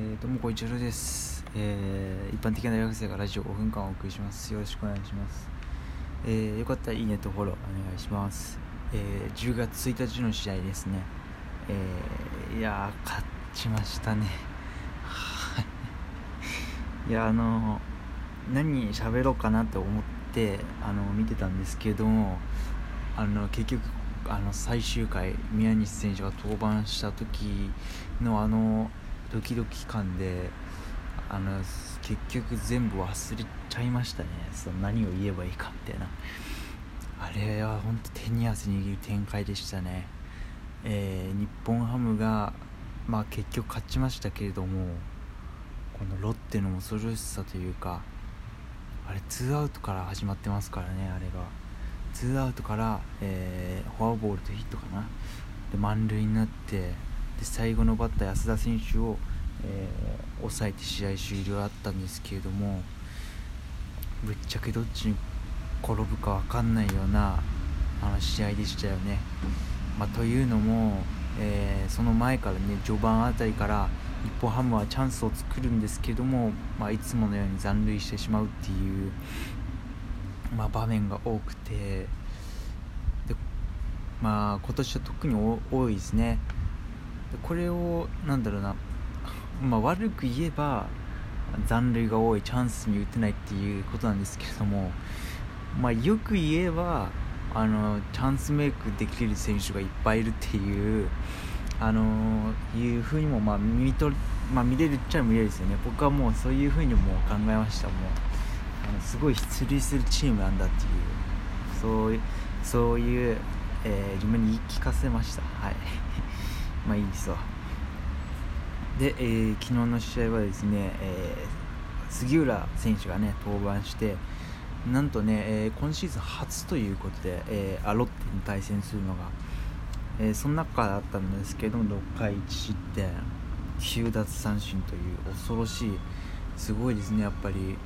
えー、どうもこんにちはです、えー、一般的な大学生がラジオ5分間お送りします。よろしくお願いします、えー、よかったらいいねとフォローお願いします、えー、10月1日の試合ですね、えー、いや勝ちましたね。い。やあの何喋ろうかなと思ってあの見てたんですけどもあの結局あの最終回宮西選手が登板した時のあのドキドキ感であの結局全部忘れちゃいましたね。その何を言えばいいかみたいな。あれは本当手に汗握る展開でしたね、えー、日本ハムが、まあ、結局勝ちましたけれどもこのロッテの恐ろしさというかあれツーアウトから始まってますからねあれが。ツーアウトから、えー、フォアボールとヒットかな。で満塁になってで最後のバッター安田選手を、えー、抑えて試合終了あったんですけれどもぶっちゃけどっちに転ぶか分かんないようなあの試合でしたよね。まあ、というのも、えー、その前からね序盤あたりから日本ハムはチャンスを作るんですけども、まあ、いつものように残塁してしまうっていう、まあ、場面が多くてで、まあ、今年は特に多いですね。これをなんだろうな、まあ、悪く言えば残塁が多いチャンスに打てないっていうことなんですけれども、まあ、よく言えばあのチャンスメイクできる選手がいっぱいいるっていうあのいうふうにもまあ見と、まあ、見れるっちゃ見れるですよね。僕はもうそういうふうにも考えました。もうあのすごい出塁するチームなんだっていう。そういうそういう、えー、自分に言い聞かせました。はい。まあいいですわ。で、えー、昨日の試合はですね、えー、杉浦選手がね登板してなんとね、えー、今シーズン初ということで、えー、ロッテに対戦するのが、えー、その中だったんですけども6回1失点9奪三振という恐ろしいすごいですねやっぱり。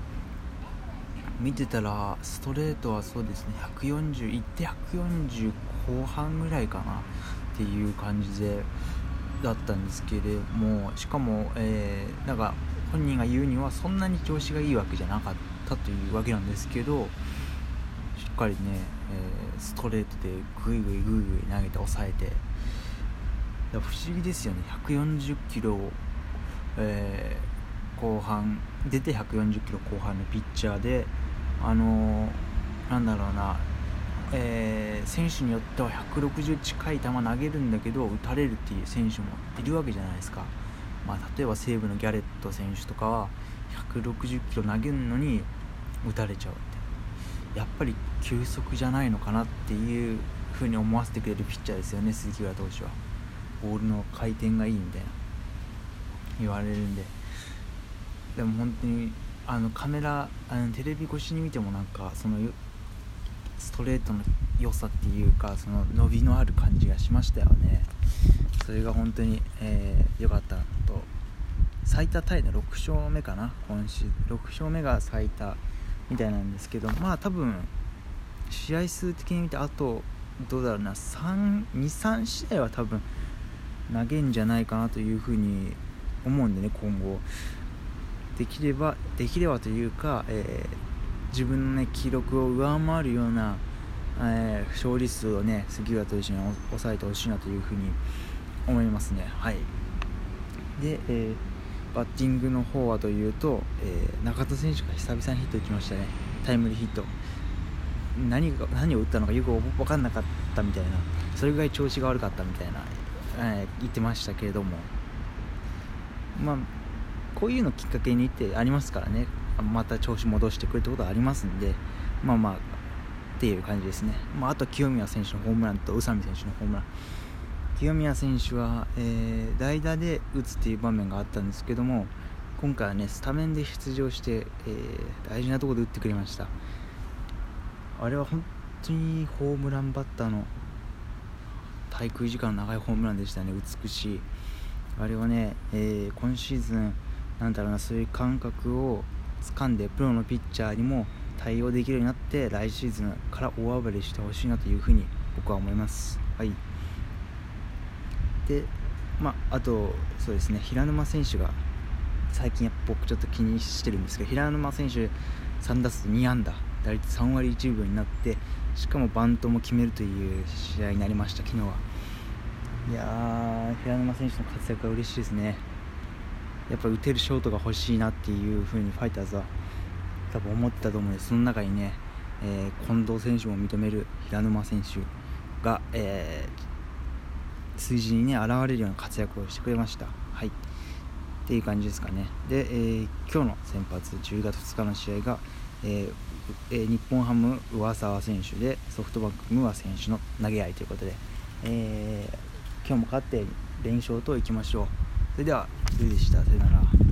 見てたらストレートはそうですね140いって140後半ぐらいかな。っていう感じでだったんですけれどもしかも、えー、なんか本人が言うにはそんなに調子がいいわけじゃなかったというわけなんですけどしっかりね、えー、ストレートでグイグイグイグイ投げて抑えて不思議ですよね。140キロ、えー、後半出て140キロ後半のピッチャーであのー、なんだろうなえー、選手によっては160近い球投げるんだけど打たれるっていう選手もいるわけじゃないですか、まあ、例えば西武のギャレット選手とかは160キロ投げるのに打たれちゃうって。やっぱり球速じゃないのかなっていうふうに思わせてくれるピッチャーですよね鈴木浦投手は。ボールの回転がいいみたいな。言われるんで。でも本当にあのカメラあのテレビ越しに見てもなんかそのストレートの良さっていうかその伸びのある感じがしましたよね。それが本当に良、えー、かったと。最多タイの6勝目かな。今週6勝目が最多みたいなんですけどまあ多分試合数的に見てあとどうだろうな。23試合は多分投げんじゃないかなというふうに思うんでね今後。できればできればというか、えー自分の、ね、記録を上回るような、えー、勝利数をね杉浦と一緒に抑えてほしいなというふうに思いますね。はい。で、えー、バッティングの方はというと、えー、中田選手が久々にヒット打ちましたね。タイムリーヒット。何が何を打ったのかよく分かんなかったみたいな。それぐらい調子が悪かったみたいな、えー、言ってましたけれども。まあこういうのきっかけにってありますからね。また調子戻してくるってことはありますんでまあまあっていう感じですね、まあ、あと清宮選手のホームランと宇佐美選手のホームラン。清宮選手は、えー、代打で打つっていう場面があったんですけども今回はねスタメンで出場して、えー、大事なところで打ってくれました。あれは本当にホームランバッターの滞空時間の長いホームランでしたね美しい。あれはね、えー、今シーズンなんだろうなそういう感覚を掴んでプロのピッチャーにも対応できるようになって来シーズンから大暴れしてほしいなというふうに僕は思います。はい。でまあ、あとそうですね平沼選手が最近やっぱ僕ちょっと気にしてるんですけど平沼選手3打数2安打打率3割1分になってしかもバントも決めるという試合になりました昨日は。いやー平沼選手の活躍は嬉しいですね。やっぱ打てるショートが欲しいなっていう風にファイターズは多分思ってたと思うんですその中にね、えー、近藤選手も認める平沼選手が、えー、数字にね現れるような活躍をしてくれました。はい。っていう感じですかね。で、えー、今日の先発10月2日の試合が、えー、日本ハム上沢選手でソフトバンクムア選手の投げ合いということで、えー、今日も勝って連勝といきましょう。それではルーでした。さよなら。